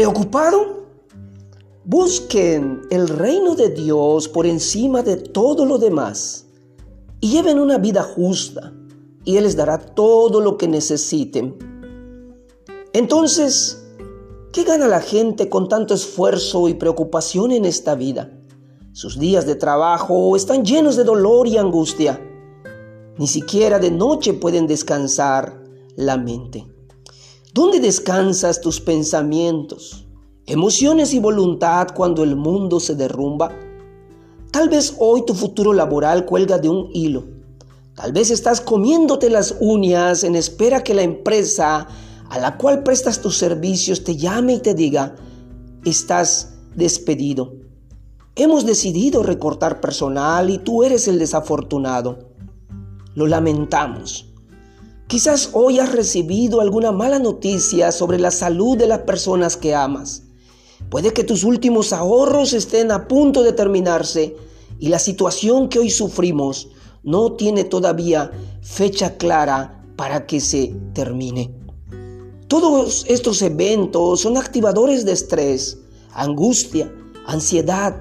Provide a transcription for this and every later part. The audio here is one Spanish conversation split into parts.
¿Preocupado? Busquen el reino de Dios por encima de todo lo demás y lleven una vida justa y Él les dará todo lo que necesiten. Entonces, ¿qué gana la gente con tanto esfuerzo y preocupación en esta vida? Sus días de trabajo están llenos de dolor y angustia. Ni siquiera de noche pueden descansar la mente. ¿Dónde descansas tus pensamientos, emociones y voluntad cuando el mundo se derrumba? Tal vez hoy tu futuro laboral cuelga de un hilo. Tal vez estás comiéndote las uñas en espera que la empresa a la cual prestas tus servicios te llame y te diga, estás despedido. Hemos decidido recortar personal y tú eres el desafortunado. Lo lamentamos. Quizás hoy has recibido alguna mala noticia sobre la salud de las personas que amas. Puede que tus últimos ahorros estén a punto de terminarse y la situación que hoy sufrimos no tiene todavía fecha clara para que se termine. Todos estos eventos son activadores de estrés, angustia, ansiedad,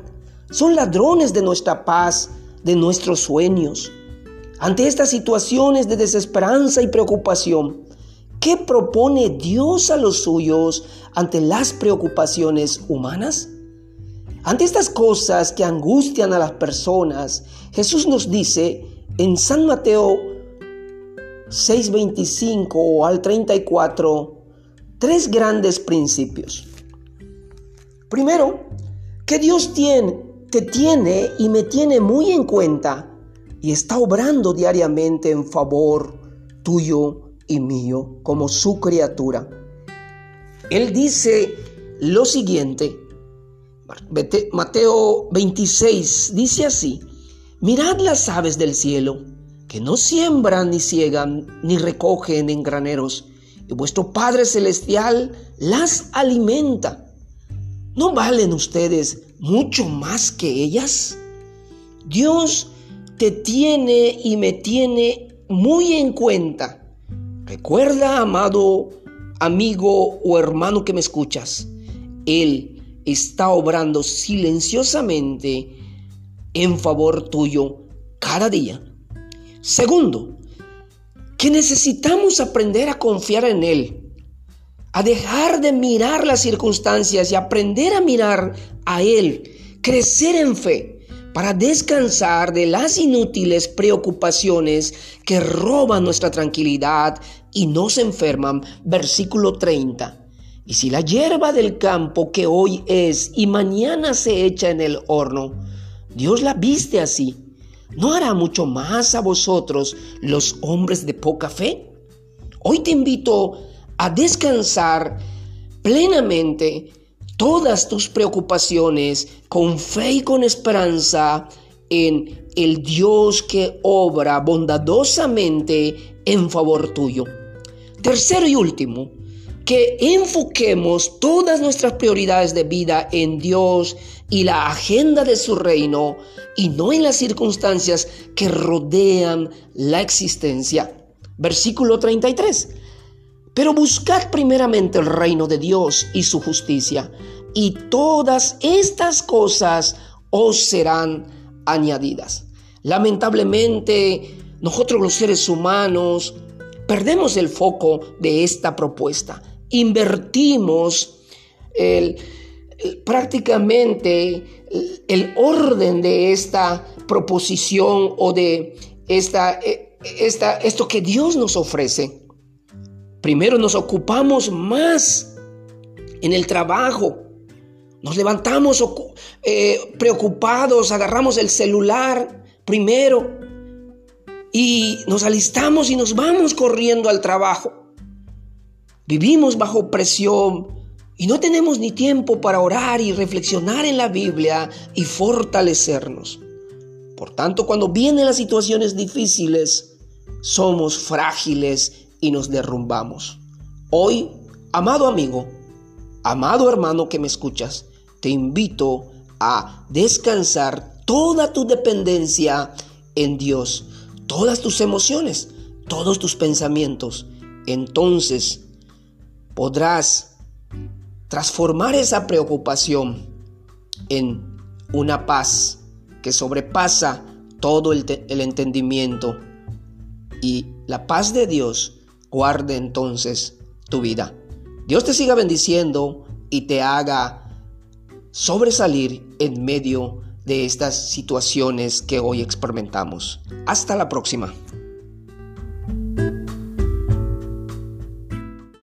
son ladrones de nuestra paz, de nuestros sueños. Ante estas situaciones de desesperanza y preocupación, ¿Qué propone Dios a los suyos ante las preocupaciones humanas? Ante estas cosas que angustian a las personas, Jesús nos dice en San Mateo 6:25 al 34 tres grandes principios. Primero, que Dios tiene, te tiene y me tiene muy en cuenta y está obrando diariamente en favor tuyo y mío como su criatura. Él dice lo siguiente, Mateo 26 dice así, mirad las aves del cielo, que no siembran ni ciegan ni recogen en graneros, y vuestro Padre Celestial las alimenta. ¿No valen ustedes mucho más que ellas? Dios te tiene y me tiene muy en cuenta Recuerda, amado amigo o hermano que me escuchas, Él está obrando silenciosamente en favor tuyo cada día. Segundo, que necesitamos aprender a confiar en Él, a dejar de mirar las circunstancias y aprender a mirar a Él, crecer en fe para descansar de las inútiles preocupaciones que roban nuestra tranquilidad y nos enferman. Versículo 30. Y si la hierba del campo que hoy es y mañana se echa en el horno, Dios la viste así, ¿no hará mucho más a vosotros los hombres de poca fe? Hoy te invito a descansar plenamente todas tus preocupaciones con fe y con esperanza en el Dios que obra bondadosamente en favor tuyo. Tercero y último, que enfoquemos todas nuestras prioridades de vida en Dios y la agenda de su reino y no en las circunstancias que rodean la existencia. Versículo 33. Pero buscad primeramente el reino de Dios y su justicia, y todas estas cosas os serán añadidas. Lamentablemente, nosotros los seres humanos perdemos el foco de esta propuesta. Invertimos prácticamente el orden de esta proposición o de esta, esta, esto que Dios nos ofrece. Primero nos ocupamos más en el trabajo. Nos levantamos eh, preocupados, agarramos el celular primero y nos alistamos y nos vamos corriendo al trabajo. Vivimos bajo presión y no tenemos ni tiempo para orar y reflexionar en la Biblia y fortalecernos. Por tanto, cuando vienen las situaciones difíciles, somos frágiles y nos derrumbamos. Hoy, amado amigo, amado hermano que me escuchas, te invito a descansar toda tu dependencia en Dios, todas tus emociones, todos tus pensamientos. Entonces podrás transformar esa preocupación en una paz que sobrepasa todo el, el entendimiento y la paz de Dios guarde entonces tu vida. Dios te siga bendiciendo y te haga sobresalir en medio de estas situaciones que hoy experimentamos. Hasta la próxima.